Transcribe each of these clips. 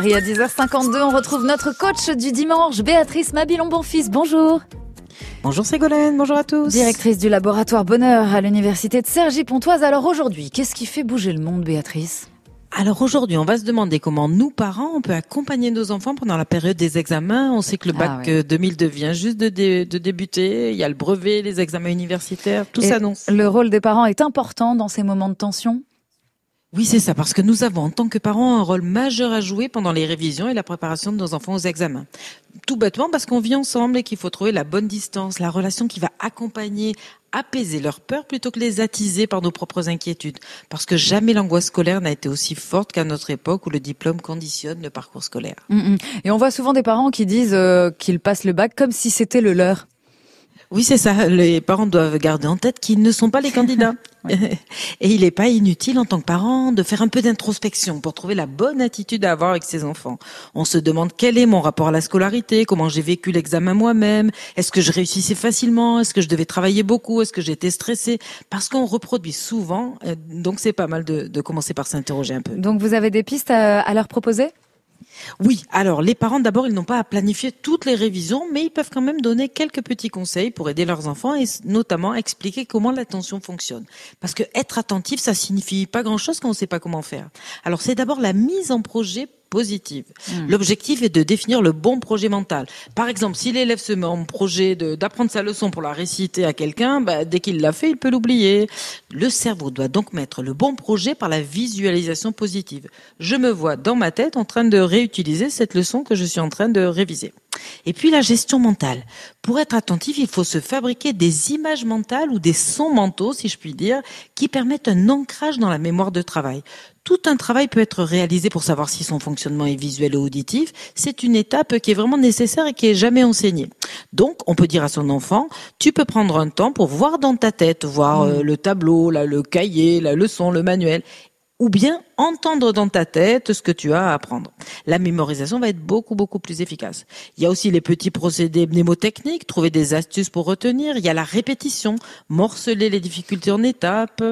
à 10h52, on retrouve notre coach du dimanche, Béatrice Mabilon-Bonfils. Bonjour. Bonjour Ségolène, bonjour à tous. Directrice du laboratoire Bonheur à l'université de Cergy-Pontoise. Alors aujourd'hui, qu'est-ce qui fait bouger le monde, Béatrice? Alors aujourd'hui, on va se demander comment nous, parents, on peut accompagner nos enfants pendant la période des examens. On sait que le bac 2002 ah euh, vient juste de, de, débuter. Il y a le brevet, les examens universitaires, tout s'annonce. Le rôle des parents est important dans ces moments de tension? Oui, c'est ça, parce que nous avons en tant que parents un rôle majeur à jouer pendant les révisions et la préparation de nos enfants aux examens. Tout bêtement parce qu'on vit ensemble et qu'il faut trouver la bonne distance, la relation qui va accompagner, apaiser leur peur plutôt que les attiser par nos propres inquiétudes. Parce que jamais l'angoisse scolaire n'a été aussi forte qu'à notre époque où le diplôme conditionne le parcours scolaire. Mm, mm. Et on voit souvent des parents qui disent euh, qu'ils passent le bac comme si c'était le leur. Oui, c'est ça. Les parents doivent garder en tête qu'ils ne sont pas les candidats. Et il n'est pas inutile en tant que parent de faire un peu d'introspection pour trouver la bonne attitude à avoir avec ses enfants. On se demande quel est mon rapport à la scolarité, comment j'ai vécu l'examen moi-même, est-ce que je réussissais facilement, est-ce que je devais travailler beaucoup, est-ce que j'étais stressée, parce qu'on reproduit souvent. Euh, donc c'est pas mal de, de, commencer par s'interroger un peu. Donc vous avez des pistes à leur proposer? Oui, alors les parents d'abord, ils n'ont pas à planifier toutes les révisions, mais ils peuvent quand même donner quelques petits conseils pour aider leurs enfants et notamment expliquer comment l'attention fonctionne. Parce que être attentif, ça signifie pas grand-chose quand on ne sait pas comment faire. Alors c'est d'abord la mise en projet positive. Hmm. L'objectif est de définir le bon projet mental. Par exemple, si l'élève se met en projet d'apprendre sa leçon pour la réciter à quelqu'un, bah, dès qu'il l'a fait, il peut l'oublier. Le cerveau doit donc mettre le bon projet par la visualisation positive. Je me vois dans ma tête en train de réutiliser cette leçon que je suis en train de réviser. Et puis la gestion mentale. Pour être attentif, il faut se fabriquer des images mentales ou des sons mentaux, si je puis dire, qui permettent un ancrage dans la mémoire de travail. Tout un travail peut être réalisé pour savoir si son fonctionnement est visuel ou auditif. C'est une étape qui est vraiment nécessaire et qui est jamais enseignée. Donc, on peut dire à son enfant, tu peux prendre un temps pour voir dans ta tête, voir mmh. euh, le tableau, là, le cahier, la leçon, le manuel, ou bien entendre dans ta tête ce que tu as à apprendre. La mémorisation va être beaucoup, beaucoup plus efficace. Il y a aussi les petits procédés mnémotechniques, trouver des astuces pour retenir. Il y a la répétition, morceler les difficultés en étapes.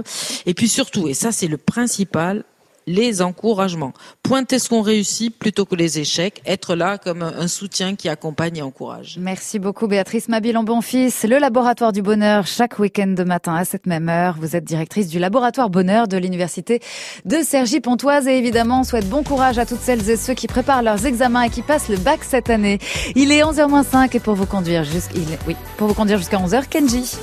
Et puis surtout, et ça c'est le principal, les encouragements. Pointer ce qu'on réussit plutôt que les échecs, être là comme un soutien qui accompagne et encourage. Merci beaucoup Béatrice Mabilon Bonfils, le laboratoire du bonheur chaque week-end de matin à cette même heure. Vous êtes directrice du laboratoire bonheur de l'université de Cergy Pontoise et évidemment on souhaite bon courage à toutes celles et ceux qui préparent leurs examens et qui passent le bac cette année. Il est 11h05 et pour vous conduire jusqu'à oui, pour vous conduire jusqu'à 11h Kenji.